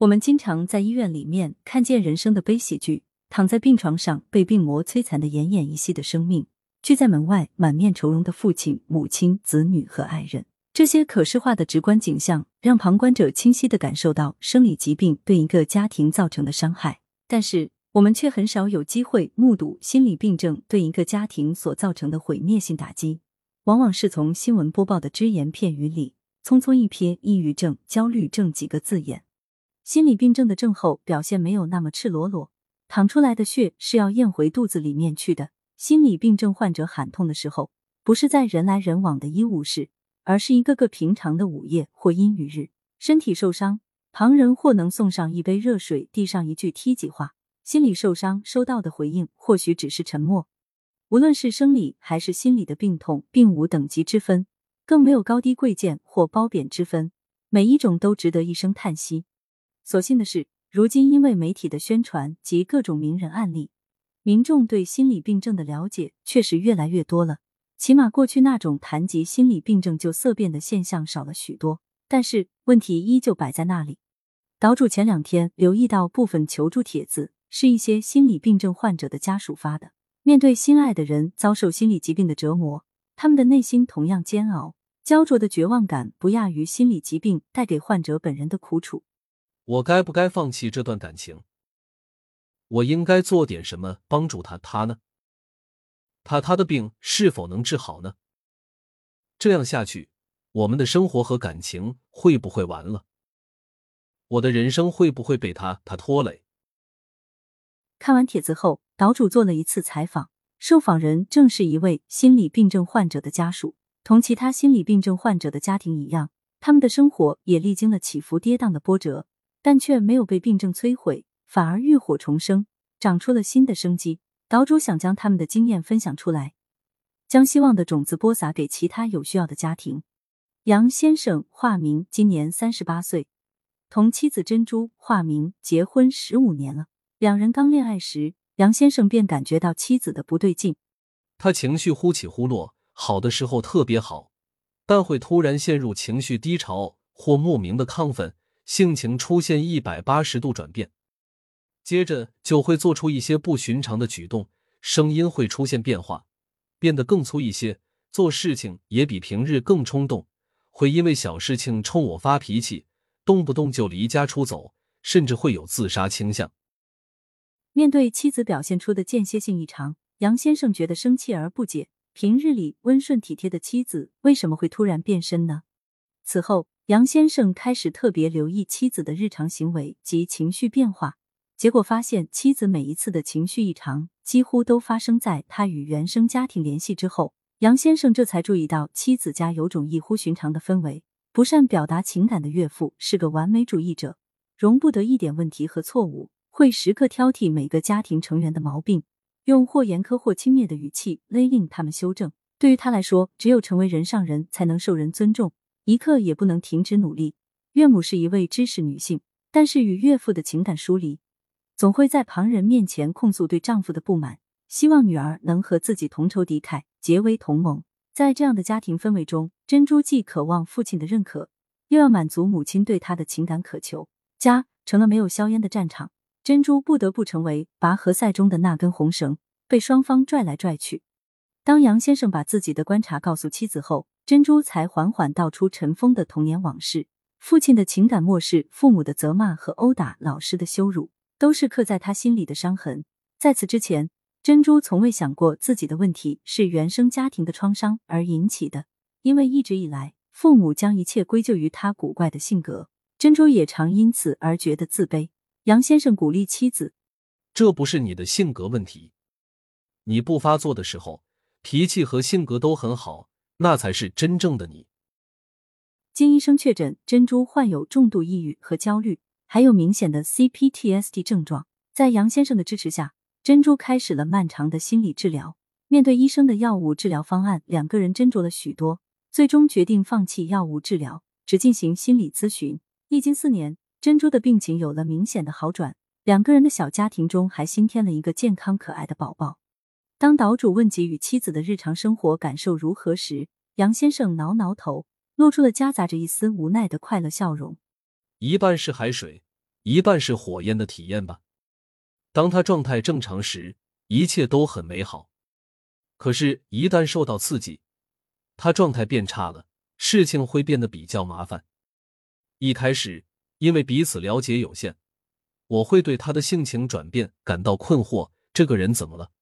我们经常在医院里面看见人生的悲喜剧：躺在病床上被病魔摧残的奄奄一息的生命，聚在门外满面愁容的父亲、母亲、子女和爱人。这些可视化的直观景象，让旁观者清晰的感受到生理疾病对一个家庭造成的伤害。但是，我们却很少有机会目睹心理病症对一个家庭所造成的毁灭性打击，往往是从新闻播报的只言片语里匆匆一瞥，抑郁症、焦虑症几个字眼。心理病症的症候表现没有那么赤裸裸，淌出来的血是要咽回肚子里面去的。心理病症患者喊痛的时候，不是在人来人往的医务室，而是一个个平常的午夜或阴雨日，身体受伤，旁人或能送上一杯热水，递上一句梯级话；心理受伤，收到的回应或许只是沉默。无论是生理还是心理的病痛，并无等级之分，更没有高低贵贱或褒贬之分，每一种都值得一声叹息。所幸的是，如今因为媒体的宣传及各种名人案例，民众对心理病症的了解确实越来越多了。起码过去那种谈及心理病症就色变的现象少了许多。但是问题依旧摆在那里。岛主前两天留意到部分求助帖子是一些心理病症患者的家属发的，面对心爱的人遭受心理疾病的折磨，他们的内心同样煎熬，焦灼的绝望感不亚于心理疾病带给患者本人的苦楚。我该不该放弃这段感情？我应该做点什么帮助他？他呢？他他的病是否能治好呢？这样下去，我们的生活和感情会不会完了？我的人生会不会被他他拖累？看完帖子后，岛主做了一次采访，受访人正是一位心理病症患者的家属。同其他心理病症患者的家庭一样，他们的生活也历经了起伏跌宕的波折。但却没有被病症摧毁，反而浴火重生，长出了新的生机。岛主想将他们的经验分享出来，将希望的种子播撒给其他有需要的家庭。杨先生，化名，今年三十八岁，同妻子珍珠，化名，结婚十五年了。两人刚恋爱时，杨先生便感觉到妻子的不对劲。他情绪忽起忽落，好的时候特别好，但会突然陷入情绪低潮或莫名的亢奋。性情出现一百八十度转变，接着就会做出一些不寻常的举动，声音会出现变化，变得更粗一些，做事情也比平日更冲动，会因为小事情冲我发脾气，动不动就离家出走，甚至会有自杀倾向。面对妻子表现出的间歇性异常，杨先生觉得生气而不解：平日里温顺体贴的妻子，为什么会突然变身呢？此后。杨先生开始特别留意妻子的日常行为及情绪变化，结果发现妻子每一次的情绪异常几乎都发生在他与原生家庭联系之后。杨先生这才注意到妻子家有种异乎寻常的氛围。不善表达情感的岳父是个完美主义者，容不得一点问题和错误，会时刻挑剔每个家庭成员的毛病，用或严苛或轻蔑的语气勒令他们修正。对于他来说，只有成为人上人才能受人尊重。一刻也不能停止努力。岳母是一位知识女性，但是与岳父的情感疏离，总会在旁人面前控诉对丈夫的不满，希望女儿能和自己同仇敌忾，结为同盟。在这样的家庭氛围中，珍珠既渴望父亲的认可，又要满足母亲对她的情感渴求，家成了没有硝烟的战场。珍珠不得不成为拔河赛中的那根红绳，被双方拽来拽去。当杨先生把自己的观察告诉妻子后，珍珠才缓缓道出尘封的童年往事。父亲的情感漠视，父母的责骂和殴打，老师的羞辱，都是刻在他心里的伤痕。在此之前，珍珠从未想过自己的问题是原生家庭的创伤而引起的，因为一直以来，父母将一切归咎于他古怪的性格。珍珠也常因此而觉得自卑。杨先生鼓励妻子：“这不是你的性格问题，你不发作的时候。”脾气和性格都很好，那才是真正的你。经医生确诊，珍珠患有重度抑郁和焦虑，还有明显的 CPTSD 症状。在杨先生的支持下，珍珠开始了漫长的心理治疗。面对医生的药物治疗方案，两个人斟酌了许多，最终决定放弃药物治疗，只进行心理咨询。历经四年，珍珠的病情有了明显的好转，两个人的小家庭中还新添了一个健康可爱的宝宝。当岛主问及与妻子的日常生活感受如何时，杨先生挠挠头，露出了夹杂着一丝无奈的快乐笑容。一半是海水，一半是火焰的体验吧。当他状态正常时，一切都很美好。可是，一旦受到刺激，他状态变差了，事情会变得比较麻烦。一开始，因为彼此了解有限，我会对他的性情转变感到困惑。这个人怎么了？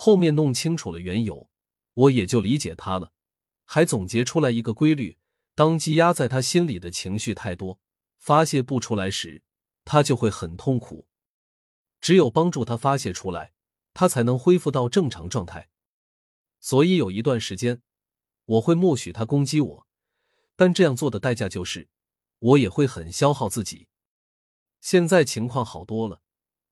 后面弄清楚了缘由，我也就理解他了，还总结出来一个规律：当积压在他心里的情绪太多，发泄不出来时，他就会很痛苦。只有帮助他发泄出来，他才能恢复到正常状态。所以有一段时间，我会默许他攻击我，但这样做的代价就是。我也会很消耗自己，现在情况好多了。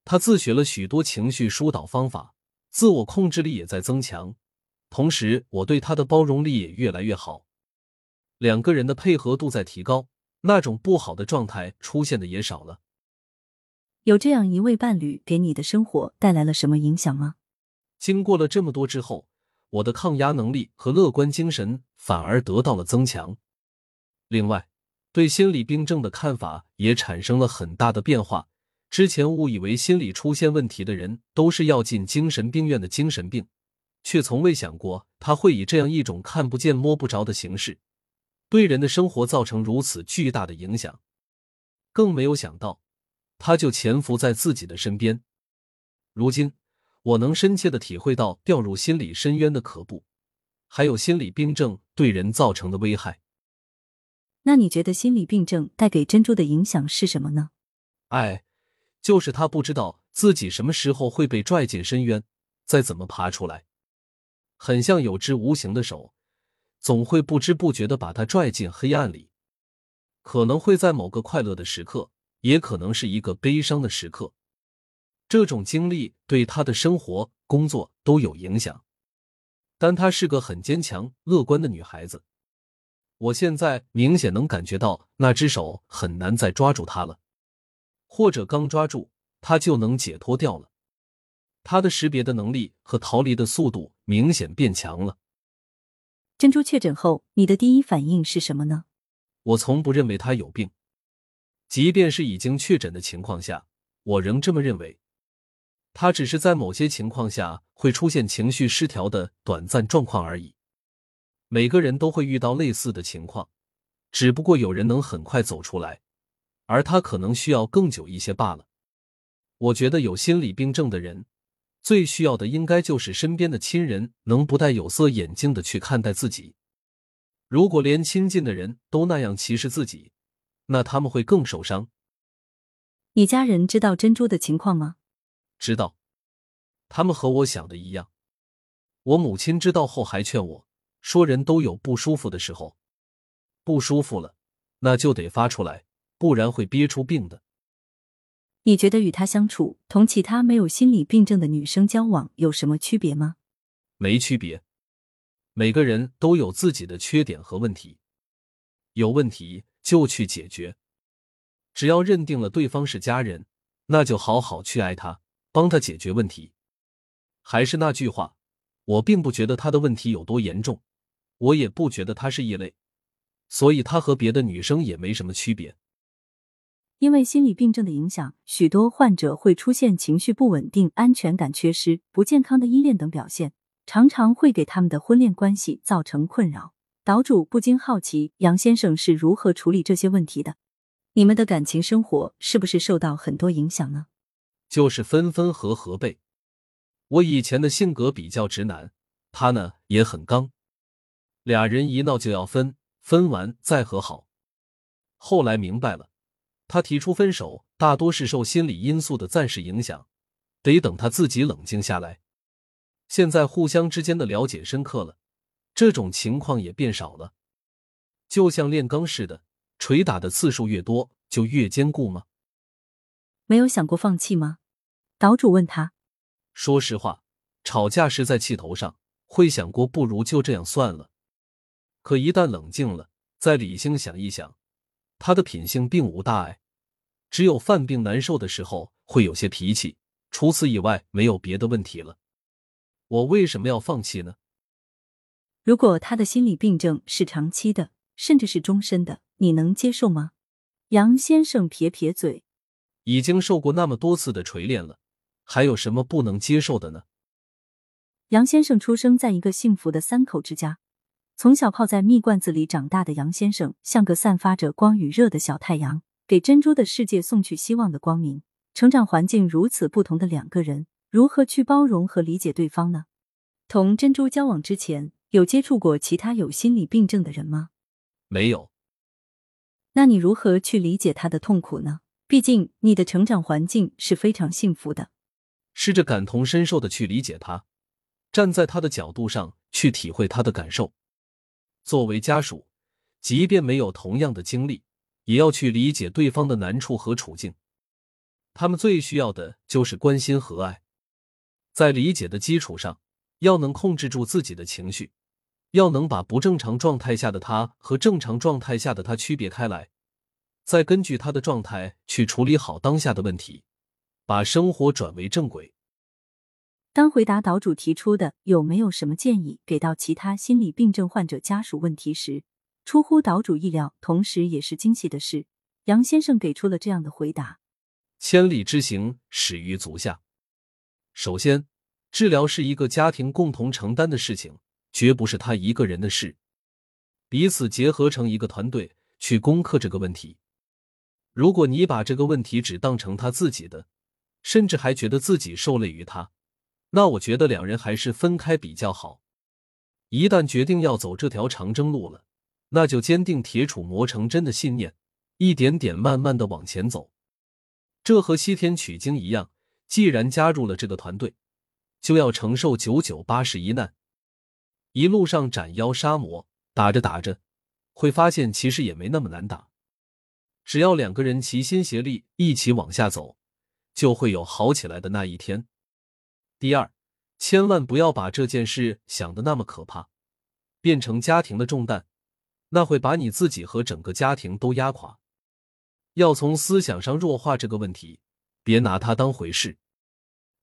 他自学了许多情绪疏导方法，自我控制力也在增强，同时我对他的包容力也越来越好，两个人的配合度在提高，那种不好的状态出现的也少了。有这样一位伴侣，给你的生活带来了什么影响吗？经过了这么多之后，我的抗压能力和乐观精神反而得到了增强。另外。对心理病症的看法也产生了很大的变化。之前误以为心理出现问题的人都是要进精神病院的精神病，却从未想过他会以这样一种看不见摸不着的形式，对人的生活造成如此巨大的影响。更没有想到，他就潜伏在自己的身边。如今，我能深切的体会到掉入心理深渊的可怖，还有心理病症对人造成的危害。那你觉得心理病症带给珍珠的影响是什么呢？哎，就是他不知道自己什么时候会被拽进深渊，再怎么爬出来，很像有只无形的手，总会不知不觉的把他拽进黑暗里。可能会在某个快乐的时刻，也可能是一个悲伤的时刻。这种经历对他的生活、工作都有影响，但她是个很坚强、乐观的女孩子。我现在明显能感觉到那只手很难再抓住他了，或者刚抓住他就能解脱掉了。他的识别的能力和逃离的速度明显变强了。珍珠确诊后，你的第一反应是什么呢？我从不认为他有病，即便是已经确诊的情况下，我仍这么认为。他只是在某些情况下会出现情绪失调的短暂状况而已。每个人都会遇到类似的情况，只不过有人能很快走出来，而他可能需要更久一些罢了。我觉得有心理病症的人，最需要的应该就是身边的亲人能不戴有色眼镜的去看待自己。如果连亲近的人都那样歧视自己，那他们会更受伤。你家人知道珍珠的情况吗？知道，他们和我想的一样。我母亲知道后还劝我。说人都有不舒服的时候，不舒服了，那就得发出来，不然会憋出病的。你觉得与他相处，同其他没有心理病症的女生交往有什么区别吗？没区别，每个人都有自己的缺点和问题，有问题就去解决。只要认定了对方是家人，那就好好去爱他，帮他解决问题。还是那句话，我并不觉得他的问题有多严重。我也不觉得他是异类，所以他和别的女生也没什么区别。因为心理病症的影响，许多患者会出现情绪不稳定、安全感缺失、不健康的依恋等表现，常常会给他们的婚恋关系造成困扰。岛主不禁好奇，杨先生是如何处理这些问题的？你们的感情生活是不是受到很多影响呢？就是分分合合呗。我以前的性格比较直男，他呢也很刚。俩人一闹就要分，分完再和好。后来明白了，他提出分手大多是受心理因素的暂时影响，得等他自己冷静下来。现在互相之间的了解深刻了，这种情况也变少了。就像炼钢似的，捶打的次数越多，就越坚固吗？没有想过放弃吗？岛主问他。说实话，吵架时在气头上，会想过不如就这样算了。可一旦冷静了，再理性想一想，他的品性并无大碍，只有犯病难受的时候会有些脾气，除此以外没有别的问题了。我为什么要放弃呢？如果他的心理病症是长期的，甚至是终身的，你能接受吗？杨先生撇撇嘴。已经受过那么多次的锤炼了，还有什么不能接受的呢？杨先生出生在一个幸福的三口之家，从小泡在蜜罐子里长大的杨先生，像个散发着光与热的小太阳，给珍珠的世界送去希望的光明。成长环境如此不同的两个人，如何去包容和理解对方呢？同珍珠交往之前，有接触过其他有心理病症的人吗？没有。那你如何去理解他的痛苦呢？毕竟你的成长环境是非常幸福的。试着感同身受的去理解他。站在他的角度上去体会他的感受，作为家属，即便没有同样的经历，也要去理解对方的难处和处境。他们最需要的就是关心和爱。在理解的基础上，要能控制住自己的情绪，要能把不正常状态下的他和正常状态下的他区别开来，再根据他的状态去处理好当下的问题，把生活转为正轨。当回答岛主提出的有没有什么建议给到其他心理病症患者家属问题时，出乎岛主意料，同时也是惊喜的是，杨先生给出了这样的回答：千里之行，始于足下。首先，治疗是一个家庭共同承担的事情，绝不是他一个人的事，彼此结合成一个团队去攻克这个问题。如果你把这个问题只当成他自己的，甚至还觉得自己受累于他。那我觉得两人还是分开比较好。一旦决定要走这条长征路了，那就坚定铁杵磨成针的信念，一点点慢慢的往前走。这和西天取经一样，既然加入了这个团队，就要承受九九八十一难。一路上斩妖杀魔，打着打着，会发现其实也没那么难打。只要两个人齐心协力，一起往下走，就会有好起来的那一天。第二，千万不要把这件事想的那么可怕，变成家庭的重担，那会把你自己和整个家庭都压垮。要从思想上弱化这个问题，别拿它当回事。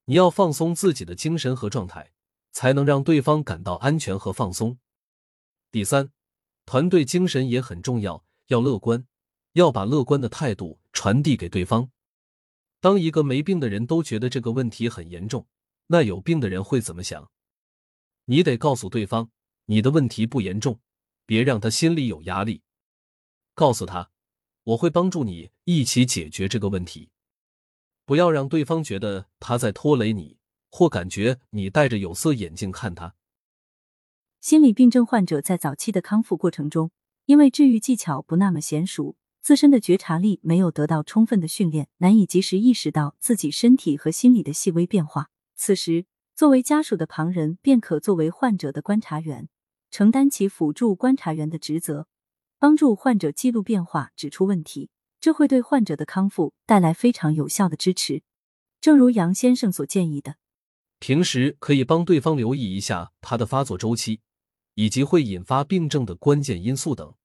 你要放松自己的精神和状态，才能让对方感到安全和放松。第三，团队精神也很重要，要乐观，要把乐观的态度传递给对方。当一个没病的人都觉得这个问题很严重。那有病的人会怎么想？你得告诉对方，你的问题不严重，别让他心里有压力。告诉他，我会帮助你一起解决这个问题。不要让对方觉得他在拖累你，或感觉你戴着有色眼镜看他。心理病症患者在早期的康复过程中，因为治愈技巧不那么娴熟，自身的觉察力没有得到充分的训练，难以及时意识到自己身体和心理的细微变化。此时，作为家属的旁人便可作为患者的观察员，承担起辅助观察员的职责，帮助患者记录变化、指出问题。这会对患者的康复带来非常有效的支持。正如杨先生所建议的，平时可以帮对方留意一下他的发作周期，以及会引发病症的关键因素等，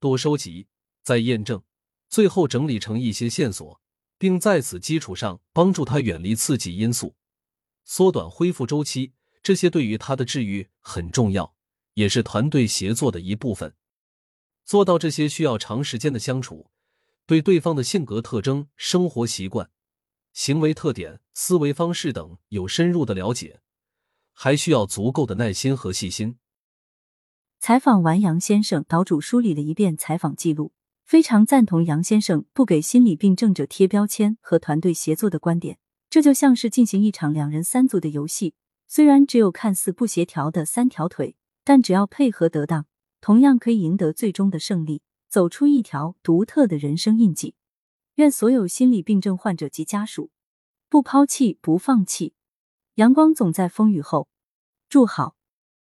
多收集，再验证，最后整理成一些线索，并在此基础上帮助他远离刺激因素。缩短恢复周期，这些对于他的治愈很重要，也是团队协作的一部分。做到这些需要长时间的相处，对对方的性格特征、生活习惯、行为特点、思维方式等有深入的了解，还需要足够的耐心和细心。采访完杨先生，岛主梳理了一遍采访记录，非常赞同杨先生不给心理病症者贴标签和团队协作的观点。这就像是进行一场两人三足的游戏，虽然只有看似不协调的三条腿，但只要配合得当，同样可以赢得最终的胜利，走出一条独特的人生印记。愿所有心理病症患者及家属不抛弃、不放弃，阳光总在风雨后。祝好。